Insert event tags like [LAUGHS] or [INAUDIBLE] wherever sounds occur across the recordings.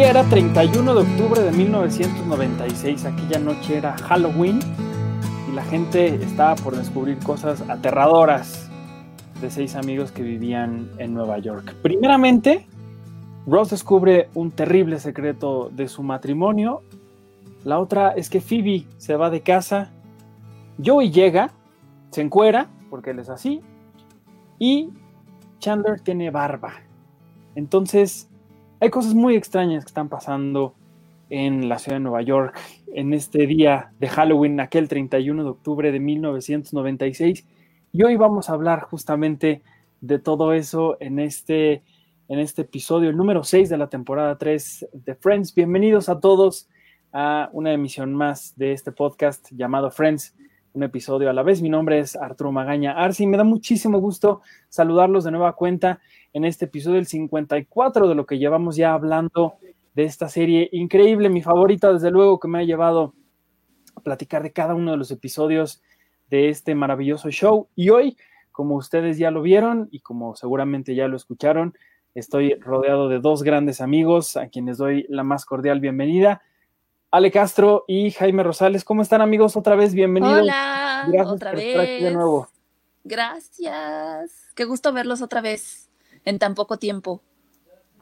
Era 31 de octubre de 1996, aquella noche era Halloween y la gente estaba por descubrir cosas aterradoras de seis amigos que vivían en Nueva York. Primeramente, Ross descubre un terrible secreto de su matrimonio. La otra es que Phoebe se va de casa. Joey llega, se encuera, porque él es así, y Chandler tiene barba. Entonces, hay cosas muy extrañas que están pasando en la ciudad de Nueva York en este día de Halloween, aquel 31 de octubre de 1996. Y hoy vamos a hablar justamente de todo eso en este, en este episodio, el número 6 de la temporada 3 de Friends. Bienvenidos a todos a una emisión más de este podcast llamado Friends, un episodio a la vez. Mi nombre es Arturo Magaña Arsi. Me da muchísimo gusto saludarlos de nueva cuenta en este episodio del 54 de lo que llevamos ya hablando de esta serie increíble, mi favorita desde luego que me ha llevado a platicar de cada uno de los episodios de este maravilloso show. Y hoy, como ustedes ya lo vieron y como seguramente ya lo escucharon, estoy rodeado de dos grandes amigos a quienes doy la más cordial bienvenida. Ale Castro y Jaime Rosales, ¿cómo están amigos? Otra vez, bienvenidos. Hola, Gracias otra por vez. estar aquí de nuevo. Gracias. Qué gusto verlos otra vez en tan poco tiempo.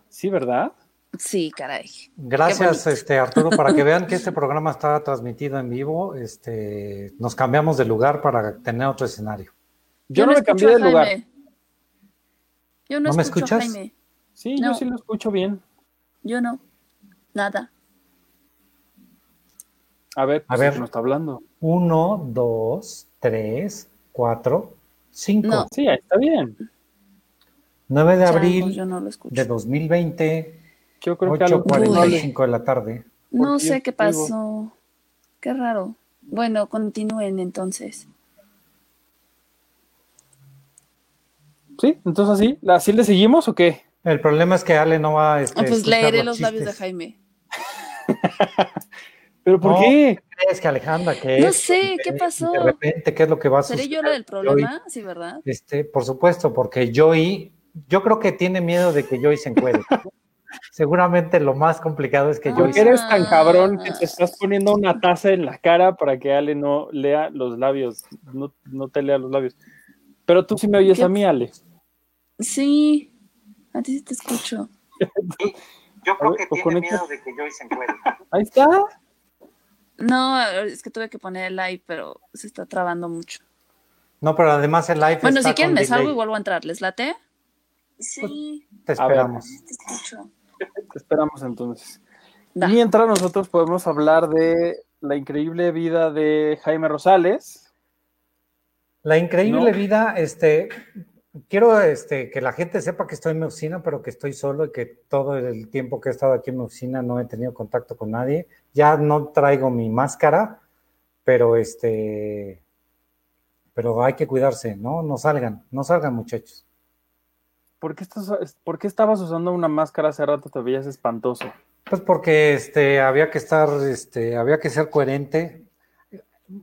Sí, ¿verdad? Sí, caray. Gracias, este, Arturo, para que vean que este [LAUGHS] programa está transmitido en vivo. Este, nos cambiamos de lugar para tener otro escenario. Yo, no me cambié de lugar. Yo no, ¿No me escucho a escuchas? Jaime. Sí, No. yo sí lo escucho bien. Yo no. Nada. A ver, A pues, ver. no está hablando. Uno, dos, tres, cuatro, cinco. No. Sí, ahí está bien. 9 de abril yo no lo escucho. de 2020, Yo creo que algo 8.45 de la tarde. No sé qué digo- pasó. Qué raro. Bueno, continúen entonces. Sí, entonces así, ¿así le seguimos o qué? El problema es que Ale no va a este, Ah, pues leeré los chistes. labios de Jaime. [LAUGHS] ¿Pero por No. qué? Es que Alejandra, que No es? sé, ¿qué de- pasó? De repente, ¿qué es lo que va a ¿Seré suceder? yo la del problema? Sí, ¿verdad? Este, por supuesto, porque Joey, yo creo que tiene miedo de que Joey se encuere. [LAUGHS] Seguramente lo más complicado es que Ah. Joey Porque se eres tan cabrón que te estás poniendo una taza en la cara para que Ale no lea los labios, no, no te lea los labios. Pero tú sí me oyes ¿Qué? a mí, Ale. Sí. A ti sí te escucho. [LAUGHS] Yo A ver, o conecta- de que Joey se encuere. Ahí está. No, es que tuve que poner el live, pero se está trabando mucho. No, pero además el live Bueno, está si quieren con me delay. salgo y vuelvo a entrar. ¿Les late? Sí, Te A ver. esperamos. te escucho. Te esperamos entonces. Da. Mientras nosotros podemos hablar de la increíble vida de Jaime Rosales. La increíble No. vida, este, quiero este, que la gente sepa que estoy en mi oficina, pero que estoy solo y que todo el tiempo que he estado aquí en mi oficina no he tenido contacto con nadie. Ya no traigo mi máscara, pero este, pero hay que cuidarse, ¿no? No salgan, no salgan muchachos. ¿Por qué, estás, ¿Por qué estabas usando una máscara hace rato? Te veías espantoso. Pues porque este, había que estar, este, había que ser coherente.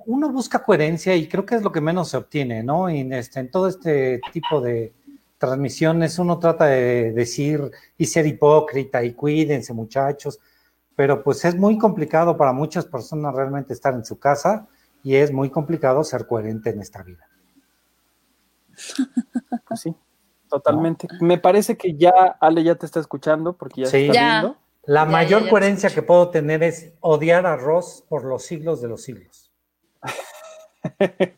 Uno busca coherencia y creo que es lo que menos se obtiene, ¿no? Y en, este, en todo este tipo de transmisiones uno trata de decir y ser hipócrita y cuídense muchachos, pero pues es muy complicado para muchas personas realmente estar en su casa y es muy complicado ser coherente en esta vida. Pues sí, [LAUGHS] totalmente. Me parece que ya Ale ya te está escuchando porque ya Sí. está Ya. viendo. La Ya, mayor ya, ya lo coherencia que puedo tener es odiar a Ross por los siglos de los siglos. [LAUGHS]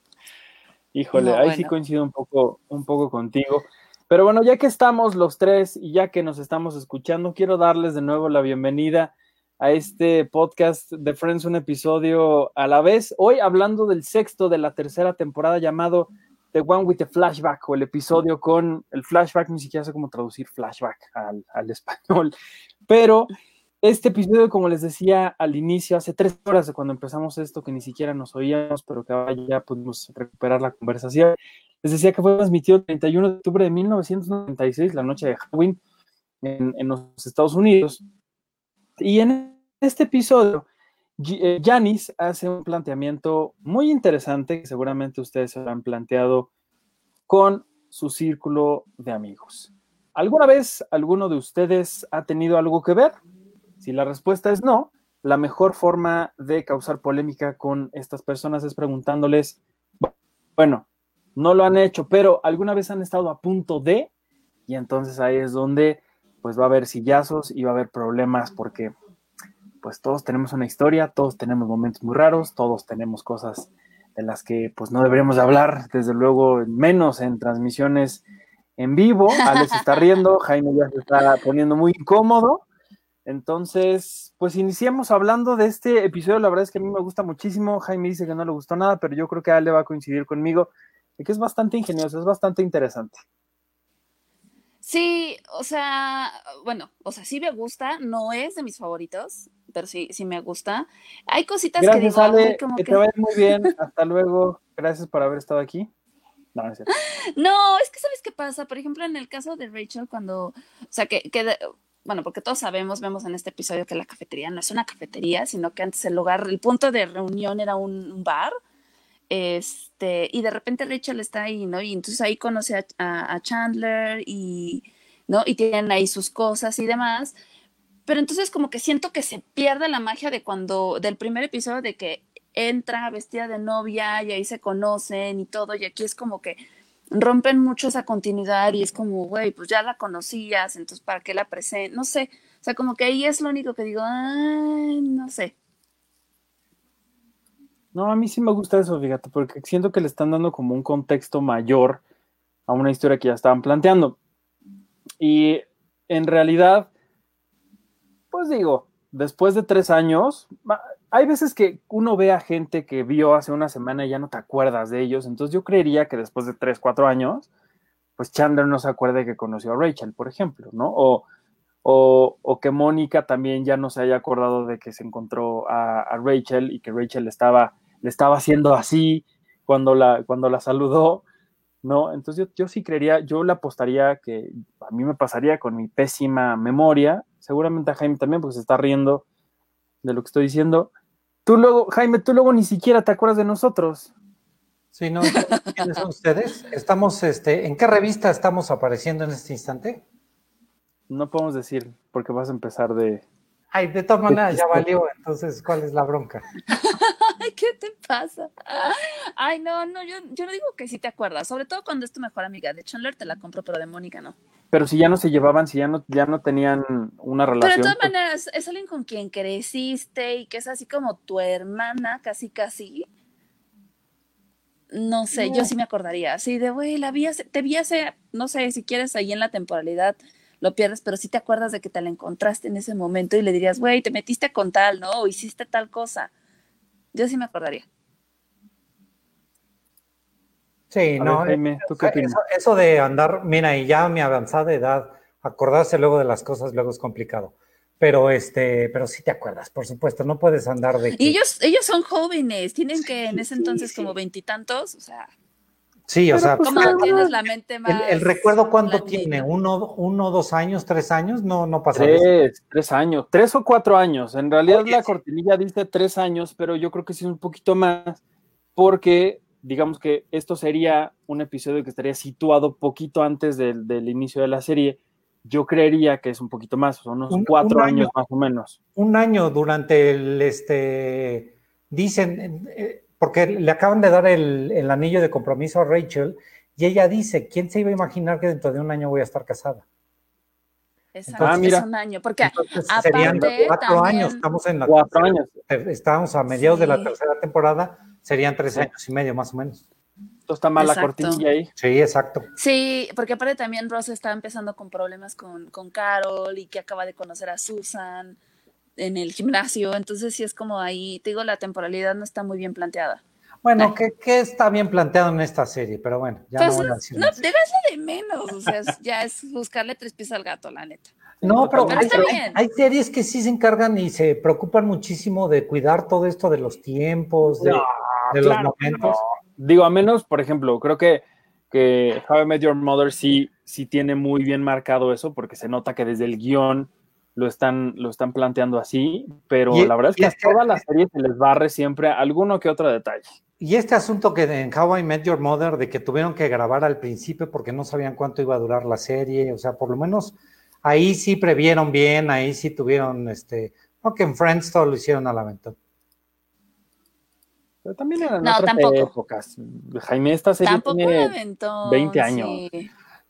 Híjole, No, ahí sí coincido un poco, un poco contigo. Pero bueno, ya que estamos los tres y ya que nos estamos escuchando, quiero darles de nuevo la bienvenida a este podcast de Friends, un episodio a la vez. Hoy hablando del sexto de la tercera temporada llamado The One with the Flashback o el episodio con el flashback, ni siquiera sé cómo traducir flashback al, al español, pero este episodio, como les decía al inicio, hace tres horas de cuando empezamos esto, que ni siquiera nos oíamos, pero que ahora ya pudimos recuperar la conversación, les decía que fue transmitido el 31 de octubre de 1996, la noche de Halloween, en, en los Estados Unidos. Y en este episodio, Gi- eh, Janis hace un planteamiento muy interesante que seguramente ustedes se han planteado con su círculo de amigos. ¿Alguna vez alguno de ustedes ha tenido algo que ver? Si la respuesta es no, la mejor forma de causar polémica con estas personas es preguntándoles, bueno, no lo han hecho, pero alguna vez han estado a punto de, y entonces ahí es donde pues va a haber sillazos y va a haber problemas porque pues todos tenemos una historia, todos tenemos momentos muy raros, todos tenemos cosas de las que pues no deberíamos hablar, desde luego menos en transmisiones en vivo. Alex está riendo, Jaime ya se está poniendo muy incómodo. Entonces, pues iniciamos hablando de este episodio. La verdad es que a mí me gusta muchísimo. Jaime dice que no le gustó nada, pero yo creo que Ale va a coincidir conmigo y que es bastante ingenioso, es bastante interesante. Sí, o sea, bueno, o sea, sí me gusta, no es de mis favoritos, pero sí, sí me gusta. Hay cositas que digo, Ale, que, te vaya muy bien, hasta luego, gracias por haber estado aquí. No, es, [LAUGHS] no, es que sabes qué pasa, por ejemplo, en el caso de Rachel, cuando, o sea, que, que bueno, porque todos sabemos, vemos en este episodio que la cafetería no es una cafetería, sino que antes el lugar, el punto de reunión era un bar. Este, y de repente Rachel está ahí, ¿no? Y entonces ahí conoce a, Chandler y, ¿no? Y tienen ahí sus cosas y demás. Pero entonces como que siento que se pierde la magia de cuando, del primer episodio de que entra vestida de novia y ahí se conocen y todo, y aquí es como que rompen mucho esa continuidad y es como, güey, pues ya la conocías, entonces ¿para qué la presento? No sé, o sea, como que ahí es lo único que digo, no sé. No, a mí sí me gusta eso, fíjate, porque siento que le están dando como un contexto mayor a una historia que ya estaban planteando. Y en realidad, pues digo, después de tres años, hay veces que uno ve a gente que vio hace una semana y ya no te acuerdas de ellos, entonces yo creería que después de tres, cuatro años, pues Chandler no se acuerde que conoció a Rachel, por ejemplo, ¿no? O, o, que Mónica también ya no se haya acordado de que se encontró a Rachel y que Rachel estaba le estaba haciendo así cuando la, cuando la saludó, ¿no? Entonces yo, yo sí creería, yo le apostaría que a mí me pasaría con mi pésima memoria, seguramente a Jaime también, porque se está riendo de lo que estoy diciendo. Tú luego, Jaime, tú luego ni siquiera te acuerdas de nosotros. Sí, no, ¿quiénes son ustedes? Estamos, este, ¿en qué revista estamos apareciendo en este instante? No podemos decir, porque vas a empezar de, Ay, de todas maneras ya valió, entonces, ¿cuál es la bronca? [LAUGHS] [LAUGHS] ¿qué te pasa? Ay, no, no, yo, yo no digo que sí te acuerdas, sobre todo cuando es tu mejor amiga. De Chandler te la compro, pero de Mónica no. Pero si ya no se llevaban, si ya no, ya no tenían una relación. Pero de todas maneras, es alguien con quien creciste y que es así como tu hermana, casi, casi. No sé, yo sí me acordaría. Así de, güey, la vi te vi hace, no sé, si quieres ahí en la temporalidad lo pierdes, pero sí te acuerdas de que te la encontraste en ese momento y le dirías, güey, te metiste con tal, ¿no? O hiciste tal cosa. Yo sí me acordaría. Sí, no. Eh, eso, de andar, mira, y ya a mi avanzada edad, acordarse luego de las cosas luego es complicado. Pero este, pero sí te acuerdas, por supuesto, no puedes andar de. Y ellos, ellos son jóvenes, tienen que en ese entonces como veintitantos, o sea. Sí, o sea, pues, ¿cómo tienes la mente más? El, recuerdo cuánto tiene, uno, uno, dos años, tres años, no, no pasa Tres, tres años, tres o cuatro años. En realidad la cortinilla dice tres años, pero yo creo que sí es un poquito más, porque digamos que esto sería un episodio que estaría situado poquito antes del, inicio de la serie. Yo creería que es un poquito más, son unos cuatro años más o menos. Un año durante el, este, dicen, eh, porque le acaban de dar el, anillo de compromiso a Rachel y ella dice, ¿quién se iba a imaginar que dentro de un año voy a estar casada? Exacto, ah, mira. es un año, porque serían cuatro años, estamos en la cuatro años. Estamos a mediados de la tercera temporada, serían tres años y medio más o menos. Esto está mal la cortinilla ahí. Sí, exacto. Sí, porque aparte también Ross está empezando con problemas con, con Carol y que acaba de conocer a Susan en el gimnasio, entonces sí es como ahí, te digo, la temporalidad no está muy bien planteada. Bueno, ¿qué, está bien planteado en esta serie? Pero bueno, ya no voy a decir No, de menos, o sea, [LAUGHS] ya es buscarle tres pies al gato, la neta. No, pero, hay, series que sí se encargan y se preocupan muchísimo de cuidar todo esto de los tiempos, de, los momentos. Digo, a menos, por ejemplo, creo que, que How I Met Your Mother sí, sí tiene muy bien marcado eso, porque se nota que desde el guion lo están, lo están planteando así, pero la verdad es que a este todas las series se les barre siempre alguno que otro detalle. Y este asunto que en How I Met Your Mother, de que tuvieron que grabar al principio porque no sabían cuánto iba a durar la serie, o sea, por lo menos ahí sí previeron bien, ahí sí tuvieron, este, que en Friends todo lo hicieron al aventón. Pero también eran no, otras épocas. Jaime, esta serie tampoco tiene 20 años.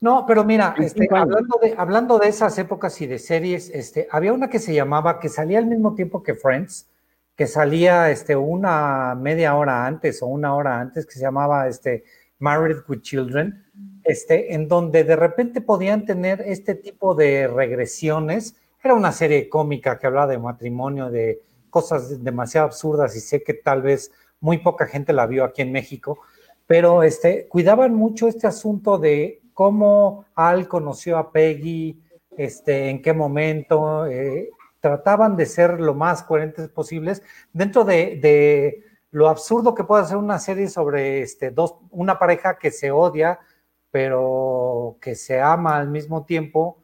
No, pero mira, este, hablando, de, hablando de esas épocas y de series, este, había una que se llamaba, que salía al mismo tiempo que Friends, que salía este, una media hora antes o una hora antes, que se llamaba este, Married with Children, este, en donde de repente podían tener este tipo de regresiones. Era una serie cómica que hablaba de matrimonio, de cosas demasiado absurdas y sé que tal vez muy poca gente la vio aquí en México, pero este, cuidaban mucho este asunto de cómo Al conoció a Peggy, este, en qué momento, eh, trataban de ser lo más coherentes posibles dentro de, lo absurdo que puede ser una serie sobre este, dos, una pareja que se odia, pero que se ama al mismo tiempo,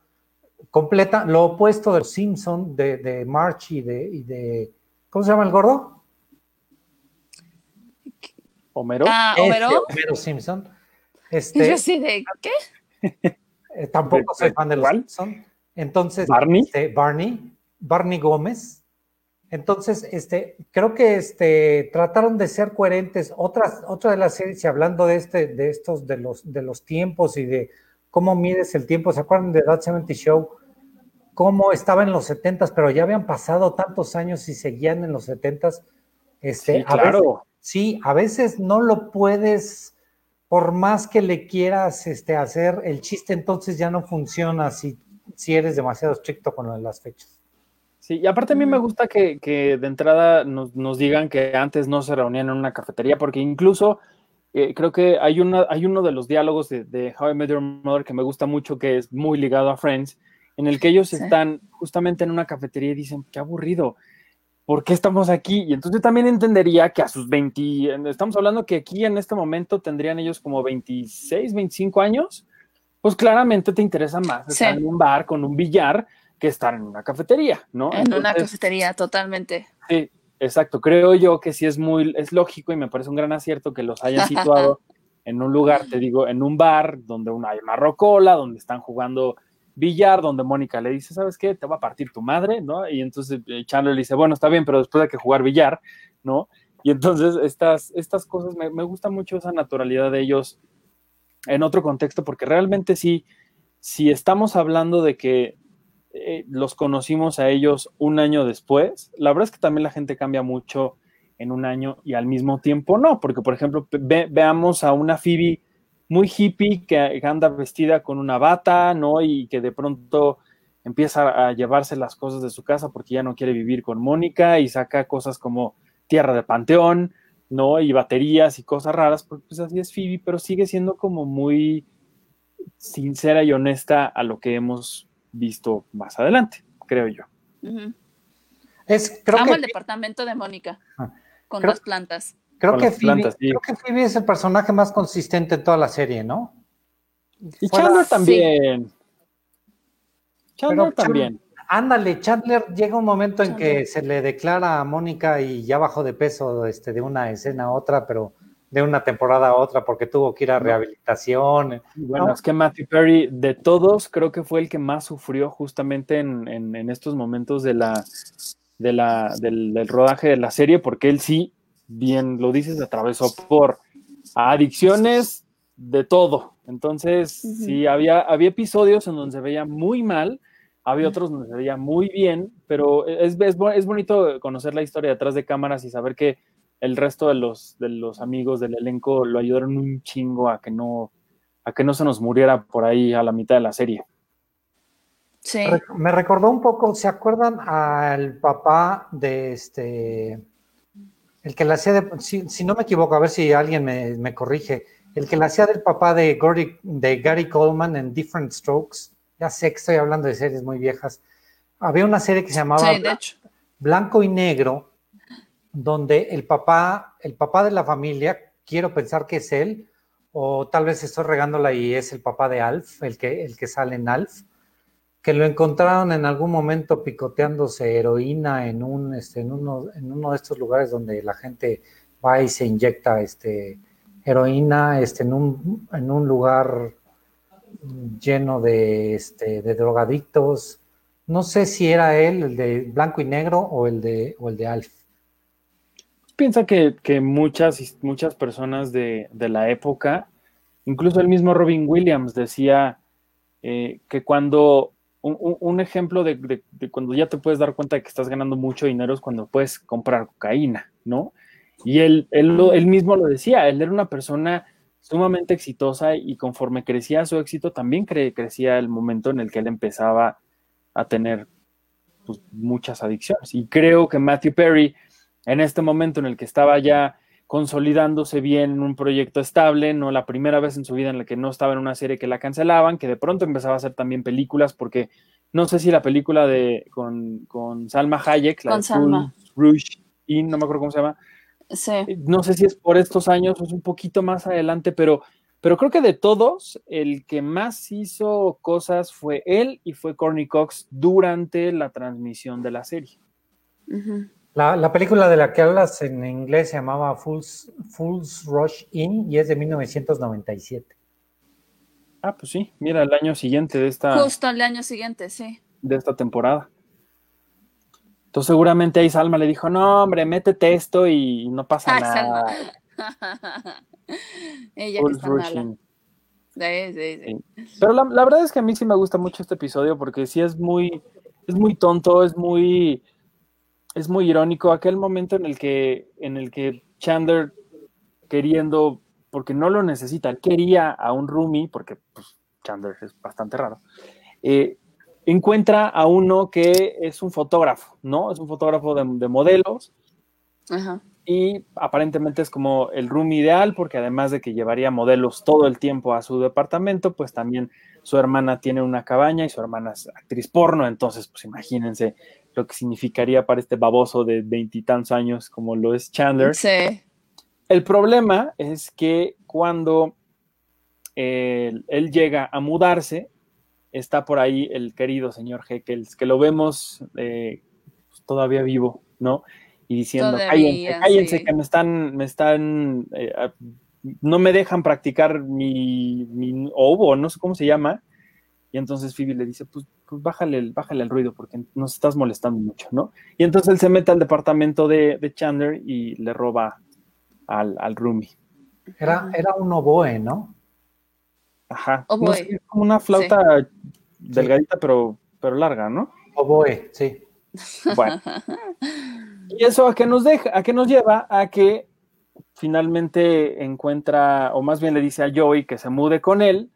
completa, lo opuesto de los Simpson, de, de March y de, y de, ¿cómo se llama el gordo? Homero. Ah, Homero. Este, Homero Simpson. Este, Yo sí de qué? Eh, tampoco soy fan de los Simpson. Entonces, Barney. Este, Barney, Barney Gómez. Entonces, este, creo que este, trataron de ser coherentes. Otras, otra de las series, y hablando de este, de estos, de los, de los tiempos y de cómo mides el tiempo, ¿se acuerdan de That 70 Show? Cómo estaba en los 70s, pero ya habían pasado tantos años y seguían en los 70s. Este, sí, claro. sí, a veces no lo puedes por más que le quieras este, hacer el chiste, entonces ya no funciona si, si eres demasiado estricto con las fechas. Sí, y aparte a mí me gusta que, de entrada nos, digan que antes no se reunían en una cafetería, porque incluso eh, creo que hay, una, hay uno de los diálogos de, How I Met Your Mother que me gusta mucho, que es muy ligado a Friends, en el que ellos están justamente en una cafetería y dicen, qué aburrido, ¿por qué estamos aquí? Y entonces yo también entendería que a sus 20, estamos hablando que aquí en este momento tendrían ellos como 26, 25 años, pues claramente te interesa más estar en un bar con un billar que estar en una cafetería, ¿no? En una cafetería, totalmente. Sí, exacto. Creo yo que sí es muy, es lógico y me parece un gran acierto que los hayan situado [LAUGHS] en un lugar, te digo, en un bar donde hay una rocola, donde están jugando billar, donde Mónica le dice, ¿sabes qué? Te va a partir tu madre, ¿no? Y entonces eh, Chandler le dice, bueno, está bien, pero después hay que jugar billar, ¿no? Y entonces estas, estas cosas, me, me gusta mucho esa naturalidad de ellos en otro contexto, porque realmente sí, si estamos hablando de que eh, los conocimos a ellos un año después, la verdad es que también la gente cambia mucho en un año y al mismo tiempo no, porque por ejemplo, veamos a una Phoebe muy hippie que, anda vestida con una bata, ¿no? Y que de pronto empieza a llevarse las cosas de su casa porque ya no quiere vivir con Mónica y saca cosas como tierra de panteón, ¿no? Y baterías y cosas raras, pues, pues así es Phoebe, pero sigue siendo como muy sincera y honesta a lo que hemos visto más adelante, creo yo. es, creo Amo el departamento de Mónica ah, con dos plantas. Creo que, Phoebe, es el personaje más consistente en toda la serie, ¿no? Y Chandler también. Chandler también. ándale, Chandler llega un momento en que se le declara a Mónica y ya bajó de peso este, de una escena a otra, pero de una temporada a otra porque tuvo que ir a rehabilitación. Bueno, es que Matthew Perry, de todos, creo que fue el que más sufrió justamente en, estos momentos de la, de la, del, rodaje de la serie, porque él sí bien lo dices, atravesó por adicciones de todo. Entonces, sí, había, había episodios en donde se veía muy mal, había otros donde se veía muy bien, pero es, es, es, bonito conocer la historia detrás de cámaras y saber que el resto de los, de los amigos del elenco lo ayudaron un chingo a que no a que no se nos muriera por ahí a la mitad de la serie. Sí. Me recordó un poco, ¿se acuerdan al papá de este el que la hacía de, si, no me equivoco, a ver si alguien me, corrige, el que la hacía del papá de, de Gary Coleman en Different Strokes, ya sé que estoy hablando de series muy viejas, había una serie que se llamaba Blanco y Negro, donde el papá, el papá de la familia, quiero pensar que es él, o tal vez estoy regándola y es el papá de Alf, el que, el que sale en Alf, que lo encontraron en algún momento picoteándose heroína en un este, en uno, en uno de estos lugares donde la gente va y se inyecta este heroína este en un, en un lugar lleno de, este, de drogadictos. No sé si era él, el de blanco y negro, o el de, o el de Alf. Piensa que, que muchas, muchas personas de, de, la época, incluso el mismo Robin Williams decía eh, que cuando un, un ejemplo de, de, cuando ya te puedes dar cuenta de que estás ganando mucho dinero es cuando puedes comprar cocaína, ¿no? Y él, él, él mismo lo decía, él era una persona sumamente exitosa y conforme crecía su éxito, también cre crecía el momento en el que él empezaba a tener pues, muchas adicciones. Y creo que Matthew Perry, en este momento en el que estaba ya consolidándose bien en un proyecto estable, no la primera vez en su vida en la que no estaba en una serie que la cancelaban, que de pronto empezaba a hacer también películas, porque no sé si la película de con, con Salma Hayek, la Con de Salma. Rouge In, no me acuerdo cómo se llama, Sí. no sé si es por estos años o es un poquito más adelante, pero, pero creo que de todos, el que más hizo cosas fue él y fue Corny Cox durante la transmisión de la serie. Uh -huh. La, la, película de la que hablas en inglés se llamaba Fools, Fools Rush In y es de 1997. Ah, pues sí, mira, el año siguiente de esta. Justo el año siguiente, sí. De esta temporada. Entonces seguramente ahí Salma le dijo, no, hombre, métete esto y no pasa Ay, nada. [LAUGHS] Ella Full que está mala. rushing. Sí, sí, sí. Sí. Pero la, la verdad es que a mí sí me gusta mucho este episodio porque sí es muy, es muy tonto, es muy, es muy irónico. Aquel momento en el que, en el que Chandler queriendo, porque no lo necesita, él quería a un roomie, porque pues, Chandler es bastante raro, eh, encuentra a uno que es un fotógrafo, ¿no? Es un fotógrafo de, de modelos. Ajá. Y aparentemente es como el room ideal, porque además de que llevaría modelos todo el tiempo a su departamento, pues también su hermana tiene una cabaña y su hermana es actriz porno. Entonces, pues imagínense lo que significaría para este baboso de veintitantos años como lo es Chandler. Sí. El problema es que cuando él, él llega a mudarse, está por ahí el querido señor Heckels, que lo vemos eh, todavía vivo, ¿no? Y diciendo, Todavía, cállense, cállense, sí. que me están, me están, eh, no me dejan practicar mi, mi, ovo, no sé cómo se llama. Y entonces Phoebe le dice, pues, pues bájale, el, bájale el ruido porque nos estás molestando mucho, ¿no? Y entonces él se mete al departamento de, de Chandler y le roba al, al roomie. Era, era un oboe, ¿no? Ajá. Oboe. No sé, como una flauta delgadita, pero, pero larga, ¿no? Oboe, sí. Bueno. [LAUGHS] Y eso a qué nos deja, a qué nos lleva a que finalmente encuentra, o más bien le dice a Joey que se mude con él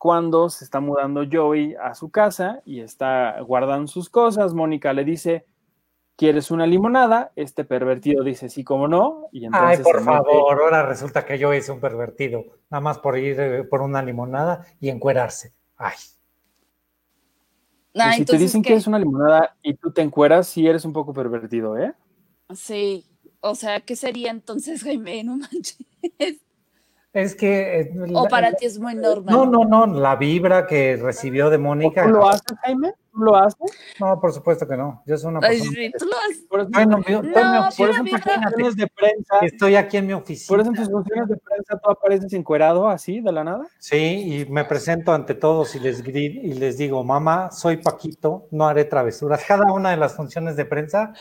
cuando se está mudando Joey a su casa y está guardando sus cosas. Mónica le dice, ¿quieres una limonada? Este pervertido dice, sí, como no. Y entonces Ay, por mete- favor, ahora resulta que yo hice un pervertido, nada más por ir eh, por una limonada y encuerarse. Ay, Pues Ah, si te dicen que es una limonada y tú te encueras, sí eres un poco pervertido, ¿eh? Sí. O sea, ¿qué sería entonces, Jaime? No manches. [LAUGHS] es que... eh, O la- para ti es muy normal. No, no, no, la vibra que recibió de Mónica. ¿Tú lo haces, Jaime? ¿Tú lo haces? No, por supuesto que no. Yo soy una Ay, persona. sí, tú lo haces. Por eso, mi No, oficina, por eso en tus funciones de prensa, estoy aquí en mi oficina. por eso en tus funciones de prensa tú apareces encuerado así, de la nada. Sí, y me presento ante todos y les, y les digo, mamá, soy Paquito, no haré travesuras. Cada una de las funciones de prensa,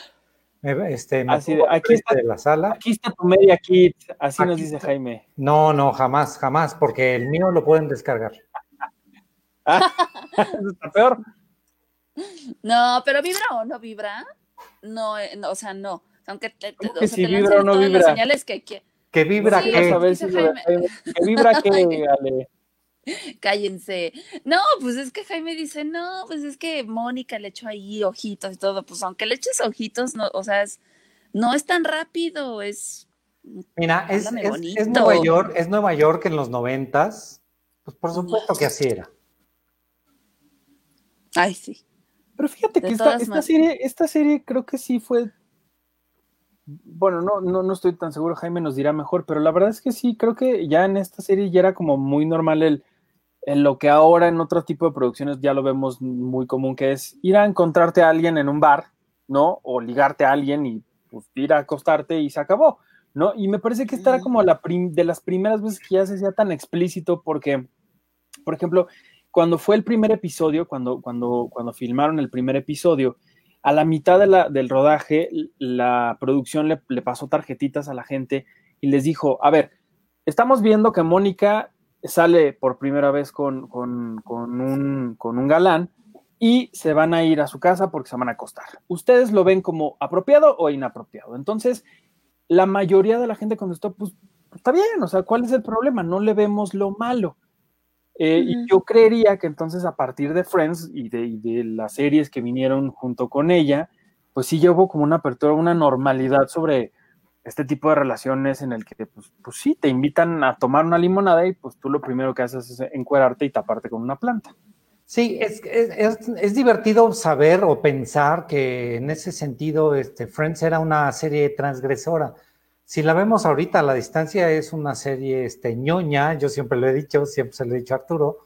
este, me Así de, aquí está- de la sala. Aquí está tu media kit, así nos dice está. Jaime. No, no, jamás, jamás, porque el mío lo pueden descargar. [LAUGHS] Ah, está peor. No, pero vibra o no vibra. No, eh, no, o sea, no. Aunque te, te, ¿Cómo o que sea, si te vibra o no todas vibra? las señales que, que Que vibra Sí, que... Jaime. Jaime, que vibra que, [LAUGHS] Ale. [LAUGHS] cállense. No, pues es que Jaime dice, no, pues es que Mónica le echó ahí ojitos y todo. Pues aunque le eches ojitos, no, o sea, es, no es tan rápido, es. Mira, es, es-. Nueva York, es Nueva York en los noventas. Pues por supuesto que así era. Ay, sí. Pero fíjate De que esta, esta serie, esta serie creo que sí fue. Bueno, no, no, no estoy tan seguro, Jaime nos dirá mejor, pero la verdad es que sí, creo que ya en esta serie ya era como muy normal el, el lo que ahora en otro tipo de producciones ya lo vemos muy común, que es ir a encontrarte a alguien en un bar, ¿no? O ligarte a alguien y pues, ir a acostarte y se acabó, ¿no? Y me parece que esta era como la de las primeras veces que ya se hacía tan explícito porque, por ejemplo, cuando fue el primer episodio, cuando, cuando, cuando filmaron el primer episodio, a la mitad del rodaje, la producción le, le, pasó tarjetitas a la gente y les dijo, a ver, estamos viendo que Mónica sale por primera vez con, con, con, un, con un galán y se van a ir a su casa porque se van a acostar. ¿Ustedes lo ven como apropiado o inapropiado? Entonces, la mayoría de la gente contestó, pues está bien, o sea, ¿cuál es el problema? No le vemos lo malo. Eh, y yo creería que entonces a partir de Friends y de, y de, las series que vinieron junto con ella, pues sí llevó como una apertura, una normalidad sobre este tipo de relaciones en el que, pues, pues sí, te invitan a tomar una limonada y pues tú lo primero que haces es encuerarte y taparte con una planta. Sí, es, es, es, divertido saber o pensar que en ese sentido este, Friends era una serie transgresora. Si la vemos ahorita a la distancia, es una serie este, ñoña, yo siempre lo he dicho, siempre se lo he dicho a Arturo,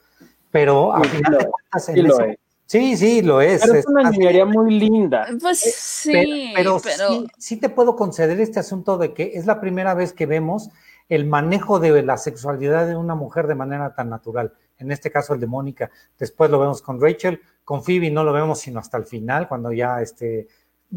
pero a Sí, final de cuentas, en ese-. Sí, sí, lo es. Pero es una niñería muy linda. Pues Pe- sí, pero, pero, sí, sí te puedo conceder este asunto de que es la primera vez que vemos el manejo de la sexualidad de una mujer de manera tan natural. En este caso el de Mónica. Después lo vemos con Rachel, con Phoebe no lo vemos sino hasta el final, cuando ya este,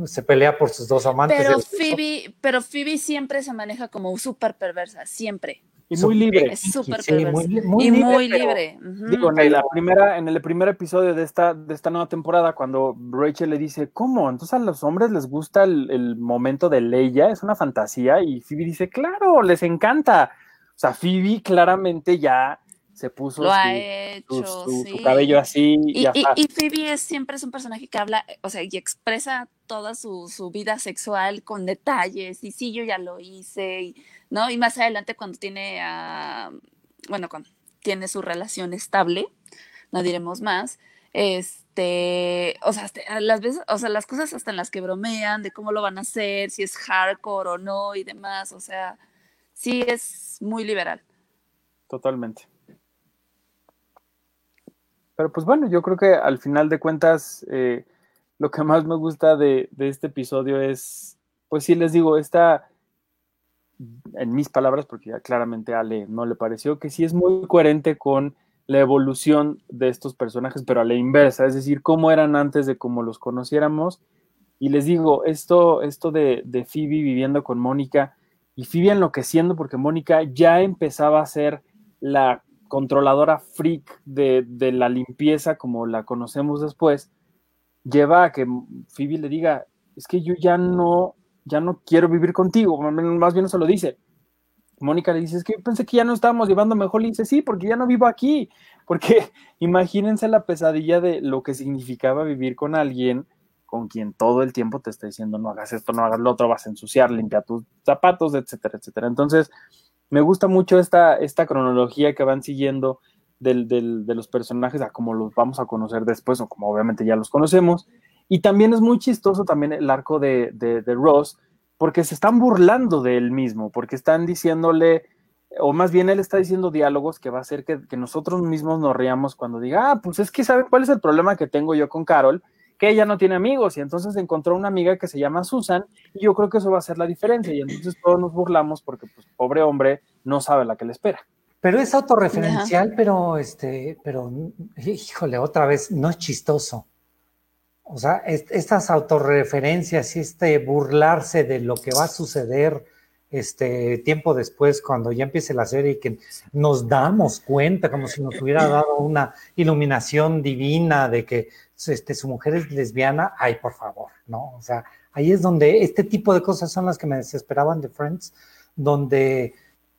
se pelea por sus dos amantes. pero Phoebe, pero Phoebe siempre se maneja como súper perversa, siempre. Y muy libre. Es súper Sí, muy, muy y libre, muy pero- libre. Digo, en la primera, en el primer episodio de esta, de esta nueva temporada, cuando Rachel le dice, ¿cómo? Entonces a los hombres les gusta el, el momento de Leia, es una fantasía, y Phoebe dice, claro, les encanta. O sea, Phoebe claramente ya se puso Lo su, ha hecho, su- su sí. cabello así, Y, Phoebe es, siempre es un personaje que habla, o sea, y expresa toda su, su vida sexual con detalles, y sí, yo ya lo hice, y, ¿no? Y más adelante cuando tiene a, bueno, cuando tiene su relación estable, no diremos más, este, o sea, las veces, o sea, las cosas hasta en las que bromean, de cómo lo van a hacer, si es hardcore o no, y demás, o sea, sí es muy liberal. Totalmente. Pero pues bueno, yo creo que al final de cuentas, eh, lo que más me gusta de, este episodio es, pues sí les digo, esta, en mis palabras, porque ya claramente a Ale no le pareció, que sí es muy coherente con la evolución de estos personajes, pero a la inversa, es decir, cómo eran antes de cómo los conociéramos. Y les digo, esto, esto de, de Phoebe viviendo con Mónica y Phoebe enloqueciendo porque Mónica ya empezaba a ser la controladora freak de, de la limpieza como la conocemos después, lleva a que Phoebe le diga, es que yo ya no, ya no quiero vivir contigo, más bien se lo dice. Mónica le dice, es que yo pensé que ya no estábamos llevando mejor, le dice, sí, porque ya no vivo aquí, [LAUGHS] porque imagínense la pesadilla de lo que significaba vivir con alguien con quien todo el tiempo te está diciendo, no hagas esto, no hagas lo otro, vas a ensuciar, limpia tus zapatos, etcétera, etcétera. Entonces, me gusta mucho esta, esta cronología que van siguiendo del, de los personajes a como los vamos a conocer después, o como obviamente ya los conocemos. Y también es muy chistoso también el arco de, de, de Ross, porque se están burlando de él mismo, porque están diciéndole, o más bien él está diciendo diálogos que va a hacer que, que nosotros mismos nos riamos cuando diga, ah, pues es que ¿sabe cuál es el problema que tengo yo con Carol? Que ella no tiene amigos y entonces encontró una amiga que se llama Susan y yo creo que eso va a ser la diferencia y entonces todos nos burlamos porque pues pobre hombre no sabe la que le espera. Pero es autorreferencial, pero este, pero híjole, otra vez, no es chistoso. O sea, est estas autorreferencias y este burlarse de lo que va a suceder este tiempo después, cuando ya empiece la serie y que nos damos cuenta, como si nos hubiera dado una iluminación divina de que este, su mujer es lesbiana, ay, por favor, ¿no? O sea, ahí es donde este tipo de cosas son las que me desesperaban de Friends, donde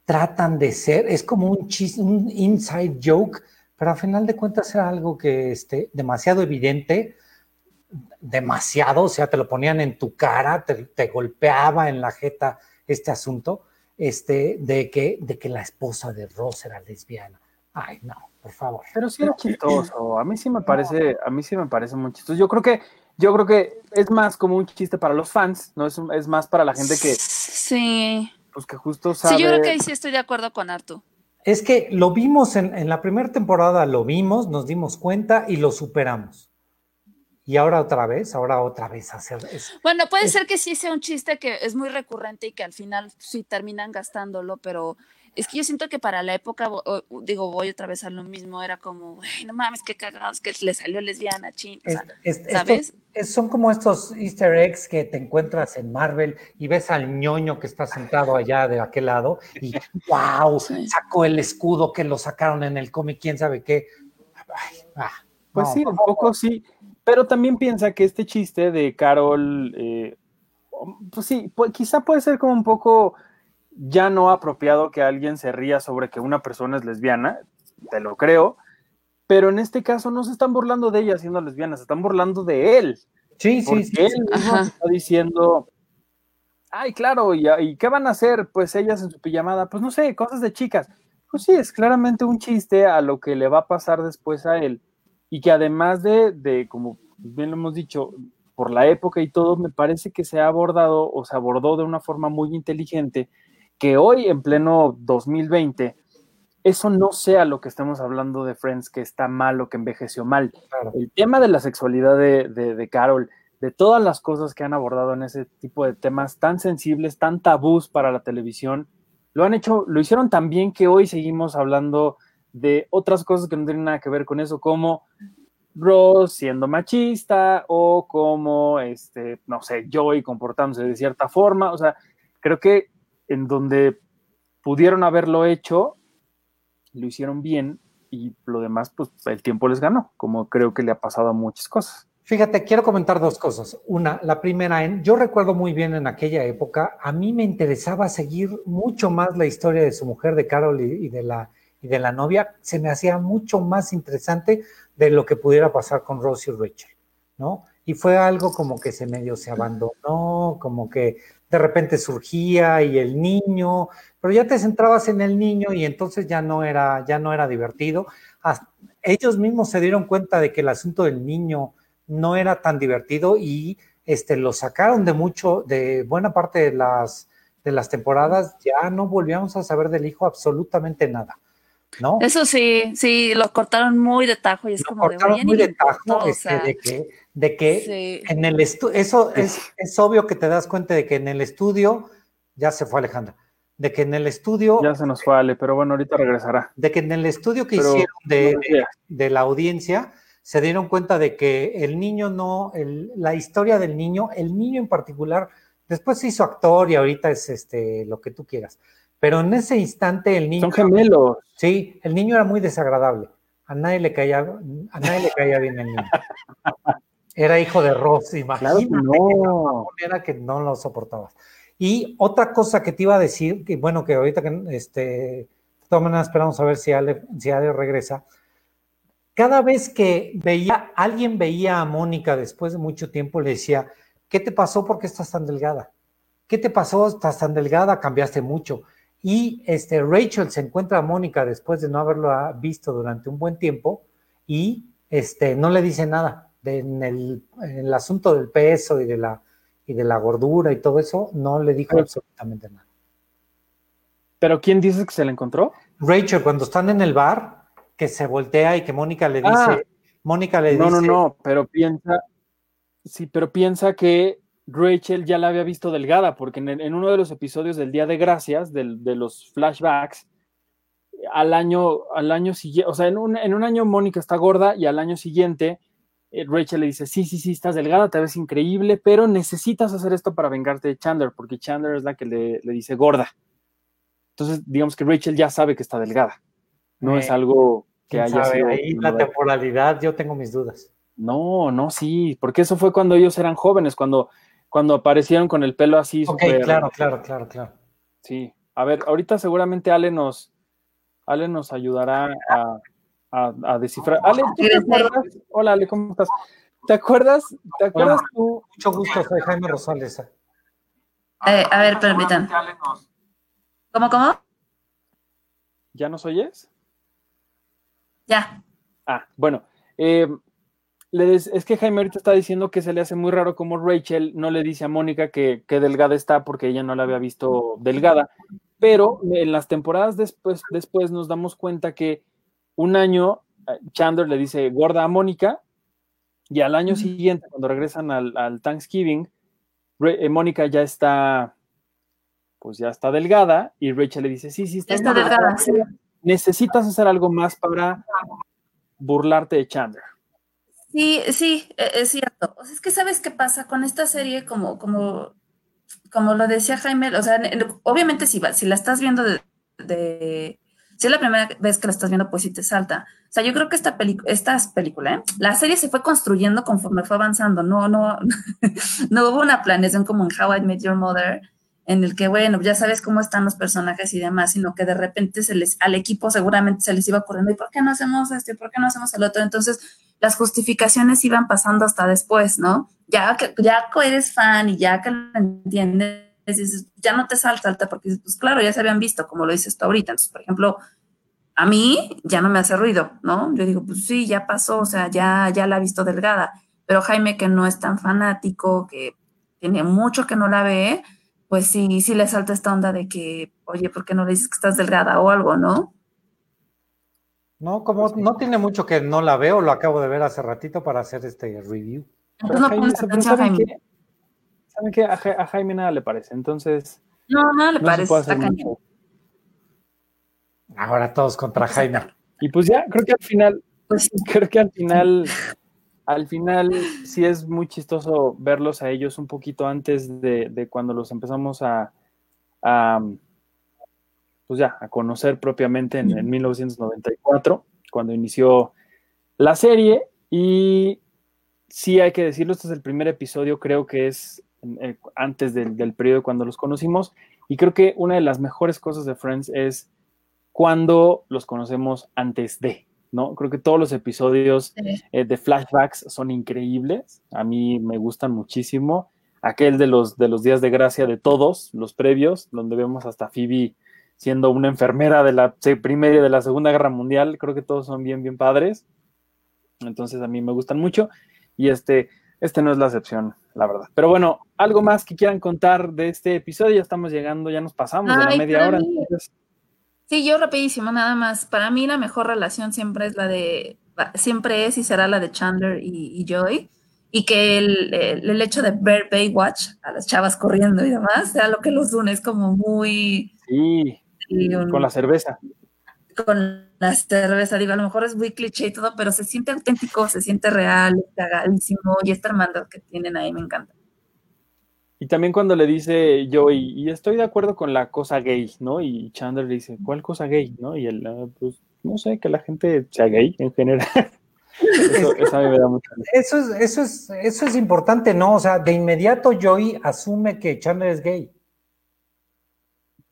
tratan de ser, es como un, chis, un inside joke, pero a final de cuentas era algo que este, demasiado evidente, demasiado, o sea, te lo ponían en tu cara, te, te golpeaba en la jeta este asunto, este, de que, de que la esposa de Ross era lesbiana. Ay, no, por favor. Pero sí era chistoso. A mí sí me parece, a mí sí me parece muy chistoso. Yo creo que, yo creo que es más como un chiste para los fans, no es, es más para la gente que, sí, pues que justo sabe. Sí, yo creo que ahí sí estoy de acuerdo con Artu. Es que lo vimos en, en la primera temporada, lo vimos, nos dimos cuenta y lo superamos. Y ahora otra vez, ahora otra vez hacer eso. Bueno, puede ser que sí sea un chiste que es muy recurrente y que al final sí terminan gastándolo, pero es que yo siento que para la época, digo, voy otra vez a lo mismo, era como, no mames, qué cagados, que le salió lesbiana, ching, ¿sabes? son como estos easter eggs que te encuentras en Marvel y ves al ñoño que está sentado allá de aquel lado y [LAUGHS] wow, sacó el escudo que lo sacaron en el cómic, quién sabe qué. Ah, pues sí, un poco sí, pero también piensa que este chiste de Carol, eh, pues sí, pues quizá puede ser como un poco ya no apropiado que alguien se ría sobre que una persona es lesbiana, te lo creo, pero en este caso no se están burlando de ella siendo lesbiana, se están burlando de él. Sí, sí, sí. Él está diciendo, ay, claro, ¿y, ¿y qué van a hacer? Pues ellas en su pijamada, pues no sé, cosas de chicas. Pues sí, es claramente un chiste a lo que le va a pasar después a él. Y que además de, de como bien lo hemos dicho, por la época y todo, me parece que se ha abordado o se abordó de una forma muy inteligente que hoy en pleno 2020 eso no sea lo que estemos hablando de Friends, que está mal o que envejeció mal. El tema de la sexualidad de, Carol, de todas las cosas que han abordado en ese tipo de temas tan sensibles, tan tabús para la televisión, lo han hecho, lo hicieron tan bien que hoy seguimos hablando de otras cosas que no tienen nada que ver con eso, como Ross siendo machista o como, este, no sé, Joey comportándose de cierta forma. O sea, creo que en donde pudieron haberlo hecho, lo hicieron bien y lo demás, pues el tiempo les ganó, como creo que le ha pasado a muchas cosas. Fíjate, quiero comentar dos cosas. Una, la primera, en, yo recuerdo muy bien en aquella época, a mí me interesaba seguir mucho más la historia de su mujer, de Carol y, de, la, y de la novia. Se me hacía mucho más interesante de lo que pudiera pasar con Rosie y Rachel, ¿no? Y fue algo como que se medio se abandonó, como que de repente surgía y el niño, pero ya te centrabas en el niño y entonces ya no era, ya no era divertido. ellos mismos se dieron cuenta de que el asunto del niño no era tan divertido y este, lo sacaron de mucho, de buena parte de las, de las temporadas, ya no volvíamos a saber del hijo absolutamente nada. ¿No? Eso sí, sí, lo cortaron muy de tajo y es como de, muy de tajo, este, de que de que en el estudio, eso es, es, obvio que te das cuenta de que en el estudio, ya se fue Alejandra, de que en el estudio... Ya se nos fue Ale, pero bueno, ahorita regresará. De que en el estudio que hicieron de, de, la audiencia, se dieron cuenta de que el niño no, el, la historia del niño, el niño en particular, después se hizo actor y ahorita es este, lo que tú quieras, pero en ese instante el niño... Son gemelos. Sí, el niño era muy desagradable. A nadie le caía, a nadie le caía bien el niño. [LAUGHS] Era hijo de Ross, imagínate. no. Era que no lo soportabas. Y otra cosa que te iba a decir, que bueno, que ahorita que este, de esperamos a ver si Ale, si Ale regresa. Cada vez que veía, alguien veía a Mónica después de mucho tiempo, le decía, ¿qué te pasó? ¿Por qué estás tan delgada? ¿Qué te pasó? ¿Estás tan delgada? Cambiaste mucho. Y este, Rachel se encuentra a Mónica después de no haberlo visto durante un buen tiempo y este, no le dice nada en, el, asunto del peso y de, la, y de la gordura y todo eso, no le dijo absolutamente nada. ¿Pero quién dice que se le encontró? Rachel, cuando están en el bar, que se voltea y que Mónica le dice, ah. Mónica le no, dice... No, no, no, pero piensa, sí, pero piensa que Rachel ya la había visto delgada, porque en, uno de los episodios del Día de Gracias, del, de los flashbacks, al año, al año siguiente, o sea, en un, en un año Mónica está gorda y al año siguiente Rachel le dice, sí, sí, sí, estás delgada, te ves increíble, pero necesitas hacer esto para vengarte de Chandler, porque Chandler es la que le, dice gorda. Entonces, digamos que Rachel ya sabe que está delgada. No es algo que haya sido... Ahí la temporalidad, yo tengo mis dudas. No, no, sí, porque eso fue cuando ellos eran jóvenes, cuando, cuando aparecieron con el pelo así. Ok, claro, claro, claro, claro. Sí, a ver, ahorita seguramente Ale nos, Ale nos ayudará a, a, descifrar. Ale, te acuerdas? Hola, Ale, ¿cómo estás? ¿Te acuerdas? ¿Te acuerdas tú? Mucho gusto, soy Jaime Rosales. Eh, a ver, permítanme. ¿Cómo, cómo? ¿Ya nos oyes? Ya. Ah, bueno. Eh, es que Jaime ahorita está diciendo que se le hace muy raro como Rachel no le dice a Mónica que, que, delgada está porque ella no la había visto delgada. Pero en las temporadas después, después nos damos cuenta que un año eh, Chandler le dice gorda a Mónica y al año siguiente, cuando regresan al, Thanksgiving, eh, Mónica ya está, pues ya está delgada y Rachel le dice, sí, sí, está, Está delgada, sí. Necesitas hacer algo más para burlarte de Chandler. Sí, sí, e- es cierto. O sea, es que sabes qué pasa con esta serie, como, como, como lo decía Jaime, o sea, en- obviamente si, si la estás viendo de, de- si es la primera vez que la estás viendo, pues sí te salta. O sea, yo creo que esta película, esta película, ¿eh? la serie se fue construyendo conforme fue avanzando. No, no, [LAUGHS] no hubo una planeación como en How I Met Your Mother, en el que, bueno, ya sabes cómo están los personajes y demás, sino que de repente se les, al equipo seguramente se les iba ocurriendo, ¿y por qué no hacemos esto? ¿Y por qué no hacemos el otro? Entonces, las justificaciones iban pasando hasta después, ¿no? Ya que ya que eres fan y ya que lo entiendes, dices, ya no te salta, salta, porque dices, pues claro, ya se habían visto, como lo dices tú ahorita. Entonces, por ejemplo, a mí ya no me hace ruido, ¿no? Yo digo, pues sí, ya pasó, o sea, ya, ya la ha visto delgada. Pero Jaime, que no es tan fanático, que tiene mucho que no la ve, pues sí, sí le salta esta onda de que, oye, ¿por qué no le dices que estás delgada o algo, no? No, como no tiene mucho que no la veo, lo acabo de ver hace ratito para hacer este review. Pero Entonces no Jaime- pones atención a ¿saben Jaime. ¿Saben qué? A, Ja- a Jaime nada le parece, entonces No, no le no parece, puede está hacer cañón. mucho. Ahora todos contra Jaime. Y pues ya, creo que al final, Pues [LAUGHS] creo que al final, al final sí es muy chistoso verlos a ellos un poquito antes de, de cuando los empezamos a, a, pues ya, a conocer propiamente en, en 1994, cuando inició la serie. Y sí hay que decirlo, este es el primer episodio, creo que es eh, antes del, del periodo cuando los conocimos. Y creo que una de las mejores cosas de Friends es cuando los conocemos antes de, ¿no? Creo que todos los episodios eh, de flashbacks son increíbles. A mí me gustan muchísimo. Aquel de los, de los días de gracia de todos, los previos, donde vemos hasta Phoebe siendo una enfermera de la primera y de la Segunda Guerra Mundial. Creo que todos son bien, bien padres. Entonces a mí me gustan mucho. Y este, este no es la excepción, la verdad. Pero bueno, algo más que quieran contar de este episodio. Ya estamos llegando, ya nos pasamos de la media hora. mí- entonces- Sí, yo rapidísimo, nada más. Para mí la mejor relación siempre es la de, siempre es y será la de Chandler y, y Joy. Y que el, el- el hecho de ver Baywatch a las chavas corriendo y demás sea lo que los une. Es como muy... sí, y un- con la cerveza. Con la cerveza. Digo, a lo mejor es muy cliché y todo, pero se siente auténtico, se siente real, cagadísimo. Y esta hermandad que tienen ahí me encanta. Y también cuando le dice Joey, y estoy de acuerdo con la cosa gay, ¿no? Y Chandler le dice, ¿cuál cosa gay? ¿No? Y él, "Ah, pues, no sé, que la gente sea gay en general. [LAUGHS] eso, eso a mí me da mucho. Eso es, eso es, eso es importante, ¿no? O sea, de inmediato Joey asume que Chandler es gay.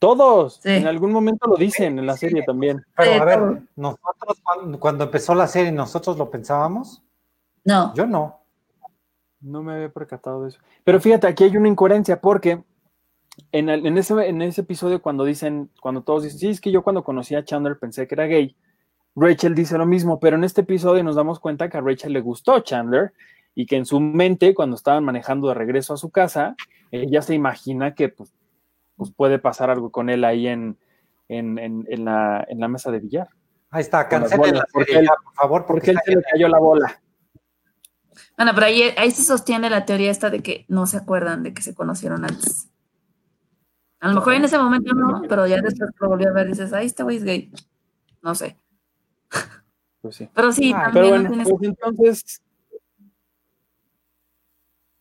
Todos, Sí. en algún momento lo dicen en la serie también. Pero Sí, a ver, todo. nosotros cuando, cuando empezó la serie, nosotros lo pensábamos. No, Yo no. No me había percatado de eso. Pero fíjate, aquí hay una incoherencia porque en, el- en ese, en ese episodio cuando dicen, cuando todos dicen, sí, es que yo cuando conocí a Chandler pensé que era gay, Rachel dice lo mismo, pero en este episodio nos damos cuenta que a Rachel le gustó Chandler y que en su mente, cuando estaban manejando de regreso a su casa, ella se imagina que pues, pues puede pasar algo con él ahí en, en, en- en la, en la mesa de billar. Ahí está, cancelen la serie él- ya, por favor, Porque porque él se le cayó la bola. Bueno, pero ahí, ahí se sostiene la teoría esta de que no se acuerdan de que se conocieron antes. A lo mejor en ese momento no, pero ya después lo volvió a ver y dices, ahí este güey es gay. No sé. Pues sí. Pero sí, Ah, también Pero no bueno, tienes- pues entonces,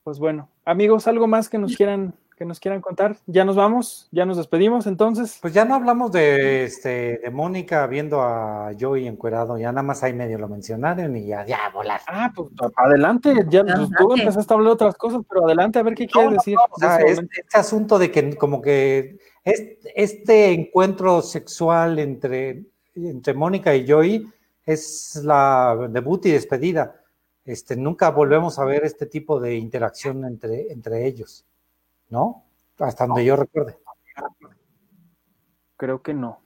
pues bueno, amigos, algo más que nos quieran que nos quieran contar. Ya nos vamos, ya nos despedimos, entonces. Pues ya no hablamos de, este, de Mónica viendo a Joey encuerado, ya nada más ahí medio lo mencionaron y ya, ya, volar. Ah, pues adelante, ya pues, tú empezaste a hablar de otras cosas, pero adelante a ver qué quieres No, no, decir. no, o sea, este asunto de que como que es- este encuentro sexual entre, entre Mónica y Joey es la debut y despedida. Este, nunca volvemos a ver este tipo de interacción entre, entre ellos, ¿no? Hasta donde yo recuerde. Creo que no.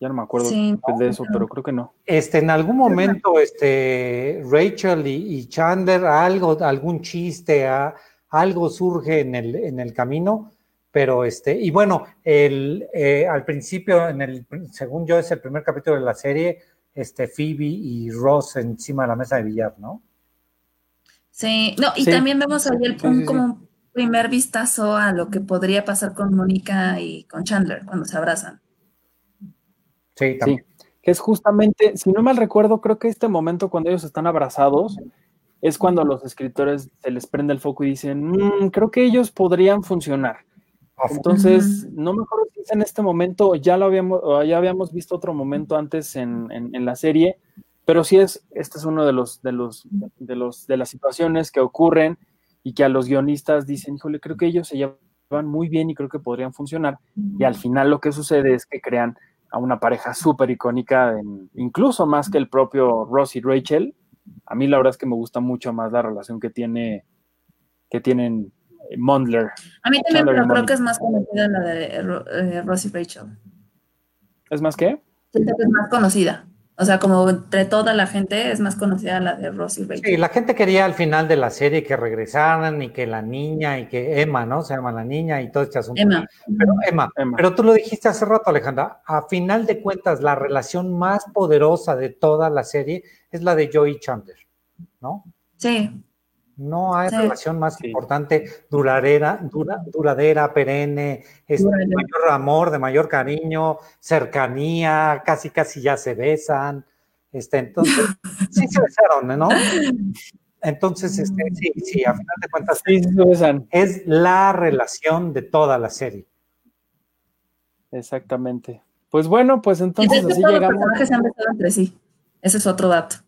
Ya no me acuerdo Sí. de eso, pero creo que no. Este, en algún momento, este, Rachel y, y Chandler, algo, algún chiste, a- algo surge en el, en el camino, pero este, y bueno, el, eh, al principio, en el, según yo, es el primer capítulo de la serie, este, Phoebe y Ross encima de la mesa de billar, ¿no? Sí, no, y Sí. también vemos ahí el, Sí, un, sí, sí. como un primer vistazo a lo que podría pasar con Mónica y con Chandler cuando se abrazan. Sí, también. que es justamente, si no mal recuerdo, creo que este momento cuando ellos están abrazados es cuando los escritores se les prende el foco y dicen, mm, creo que ellos podrían funcionar. Entonces, no me acuerdo si es en este momento, ya lo habíamos, ya habíamos visto otro momento antes en, en, la serie, pero sí es, este es uno de los, de los, de los, de las situaciones que ocurren y que a los guionistas dicen, híjole, creo que ellos se llevan muy bien y creo que podrían funcionar. Y al final lo que sucede es que crean a una pareja súper icónica, incluso más que el propio Ross y Rachel. A mí la verdad es que me gusta mucho más la relación que tiene, que tienen Mondler. A mí también, pero creo que es más conocida la de eh, Ross y Rachel. ¿Es más qué? Siento que es más conocida. O sea, como entre toda la gente es más conocida la de Ross y Rachel. Sí, la gente quería al final de la serie que regresaran y que la niña y que Emma, ¿no? Se llama la niña y todo este asunto. Emma. Pero Emma, pero tú lo dijiste hace rato, Alejandra. A final de cuentas, la relación más poderosa de toda la serie es la de Joey Chandler, ¿no? Sí. No hay relación más importante, duradera, duradera, perenne, es de mayor amor, de mayor cariño, cercanía, casi casi ya se besan. Este, entonces, [LAUGHS] sí se besaron, ¿no? Entonces, este, sí, sí, a final de cuentas, sí, se besan. es la relación de toda la serie. Exactamente. Pues bueno, pues entonces así llegamos. Los se han besado entre sí. Ese es otro dato.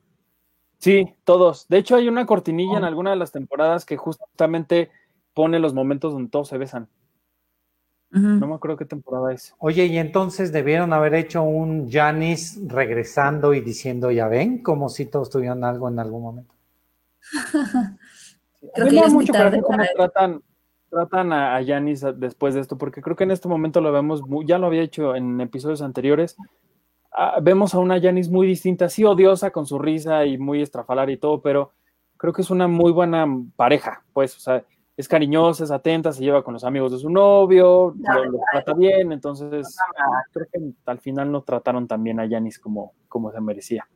Sí, todos. De hecho, hay una cortinilla en oh. alguna de las temporadas que justamente pone los momentos donde todos se besan. No me acuerdo qué temporada es. Oye, y entonces debieron haber hecho un Janis regresando y diciendo, ya ven, como si todos tuvieran algo en algún momento. [LAUGHS] creo que mucho tarde cómo tratan, tratan a Janis después de esto, porque creo que en este momento lo vemos, ya lo había hecho en episodios anteriores, Ah, vemos a una Janis muy distinta, sí odiosa con su risa y muy estrafalar y todo, pero creo que es una muy buena pareja, pues, o sea, es cariñosa, es atenta, se lleva con los amigos de su novio, lo, trata bien, entonces creo que al final no trataron tan bien a Janis como, como se merecía.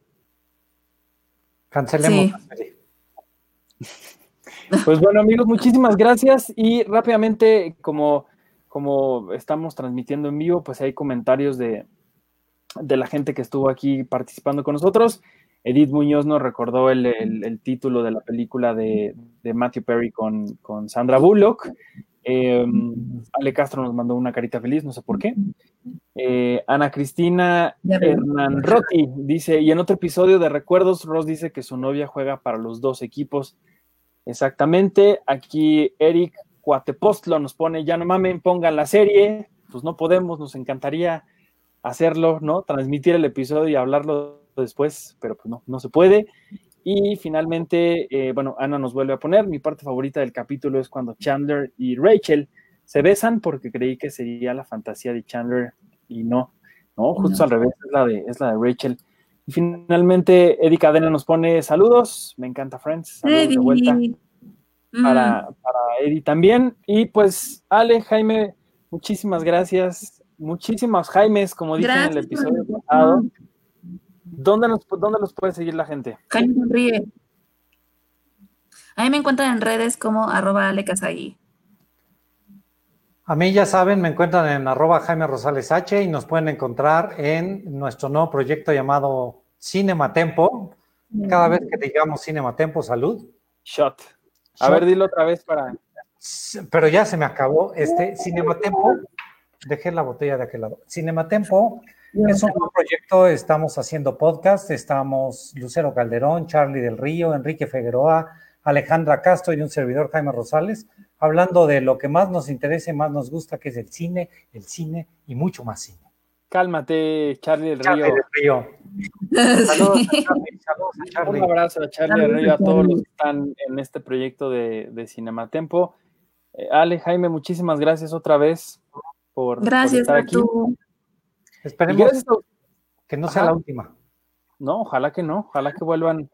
Cancelemos [LAUGHS] [LAUGHS] Pues bueno, amigos, muchísimas gracias y rápidamente, como, como estamos transmitiendo en vivo, pues hay comentarios de, de la gente que estuvo aquí participando con nosotros. Edith Muñoz nos recordó el, título de la película de, Matthew Perry con, Sandra Bullock. Em, Ale Castro nos mandó una carita feliz, no sé por qué. Eh, Ana Cristina Hernán Rotti dice, y en otro episodio de Recuerdos, Ross dice que su novia juega para los dos equipos. Exactamente. Aquí Eric Cuatepostlo nos pone, ya no mamen, pongan la serie. Pues no podemos, nos encantaría hacerlo, ¿no? Transmitir el episodio y hablarlo después, pero pues no, no se puede. Y finalmente, eh, bueno, Ana nos vuelve a poner, mi parte favorita del capítulo es cuando Chandler y Rachel se besan porque creí que sería la fantasía de Chandler y no, no, justo al revés, es la, de, es la de Rachel. Y finalmente, Eddie Cadena nos pone saludos, me encanta Friends, saludos de vuelta para, mm. para Eddie también. Y pues, Ale, Jaime, muchísimas gracias muchísimas Jaimes, como dije en el episodio pasado. ¿Dónde, nos, ¿Dónde los puede seguir la gente? Jaime sonríe. A mí me encuentran en redes como arroba alecasagui. A mí ya saben, me encuentran en arroba Jaime Rosales H y nos pueden encontrar en nuestro nuevo proyecto llamado Cinematempo. Cada vez que digamos Cinematempo, salud. Shot. A ver, dilo otra vez para. Pero ya se me acabó. Este Cinematempo dejé la botella de aquel lado. Cinematempo es un proyecto, estamos haciendo podcast, estamos Lucero Calderón, Charlie del Río, Enrique Figueroa, Alejandra Castro y un servidor Jaime Rosales, hablando de lo que más nos interesa y más nos gusta, que es el cine, el cine y mucho más cine. Cálmate, Charlie del Río. Del Río. [LAUGHS] Saludos, a Charlie, Un abrazo a Charlie del Río, a todos los que están en este proyecto de, de Cinematempo. Eh, Ale, Jaime, muchísimas gracias otra vez Gracias estar aquí. Esperemos que no sea la última. No, ojalá que no, ojalá que vuelvan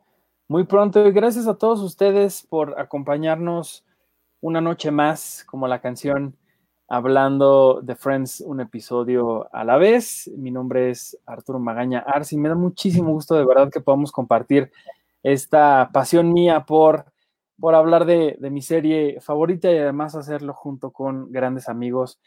muy pronto. Y gracias a todos ustedes por acompañarnos una noche más, como la canción hablando de Friends, un episodio a la vez. Mi nombre es Arturo Magaña Arsi. Me da muchísimo gusto de verdad que podamos compartir esta pasión mía por por hablar de, de mi serie favorita y además hacerlo junto con grandes amigos.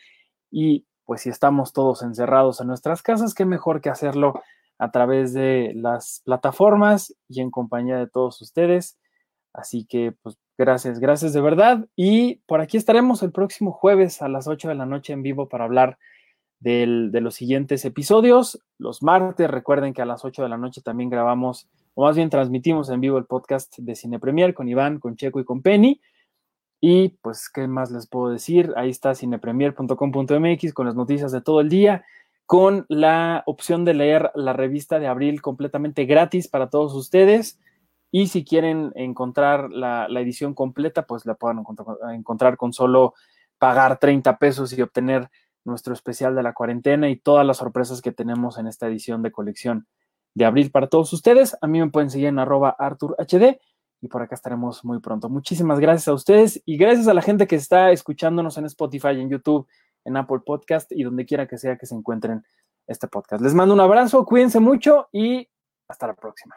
Y pues si estamos todos encerrados en nuestras casas, qué mejor que hacerlo a través de las plataformas y en compañía de todos ustedes. Así que, pues, gracias, gracias de verdad. Y por aquí estaremos el próximo jueves a las 8 de la noche en vivo para hablar del, de los siguientes episodios. Los martes, recuerden que a las 8 de la noche también grabamos, o más bien transmitimos en vivo el podcast de Cine Premier con Iván, con Checo y con Penny. Y pues, ¿qué más les puedo decir? Ahí está cinepremier.com.mx con las noticias de todo el día con la opción de leer la revista de abril completamente gratis para todos ustedes. Y si quieren encontrar la, edición completa, pues la pueden encontrar, con solo pagar 30 pesos y obtener nuestro especial de la cuarentena y todas las sorpresas que tenemos en esta edición de colección de abril para todos ustedes. A mí me pueden seguir en arroba ArturHD y por acá estaremos muy pronto. Muchísimas gracias a ustedes y gracias a la gente que está escuchándonos en Spotify, en YouTube en Apple Podcast y donde quiera que sea que se encuentren este podcast. Les mando un abrazo, cuídense mucho y hasta la próxima.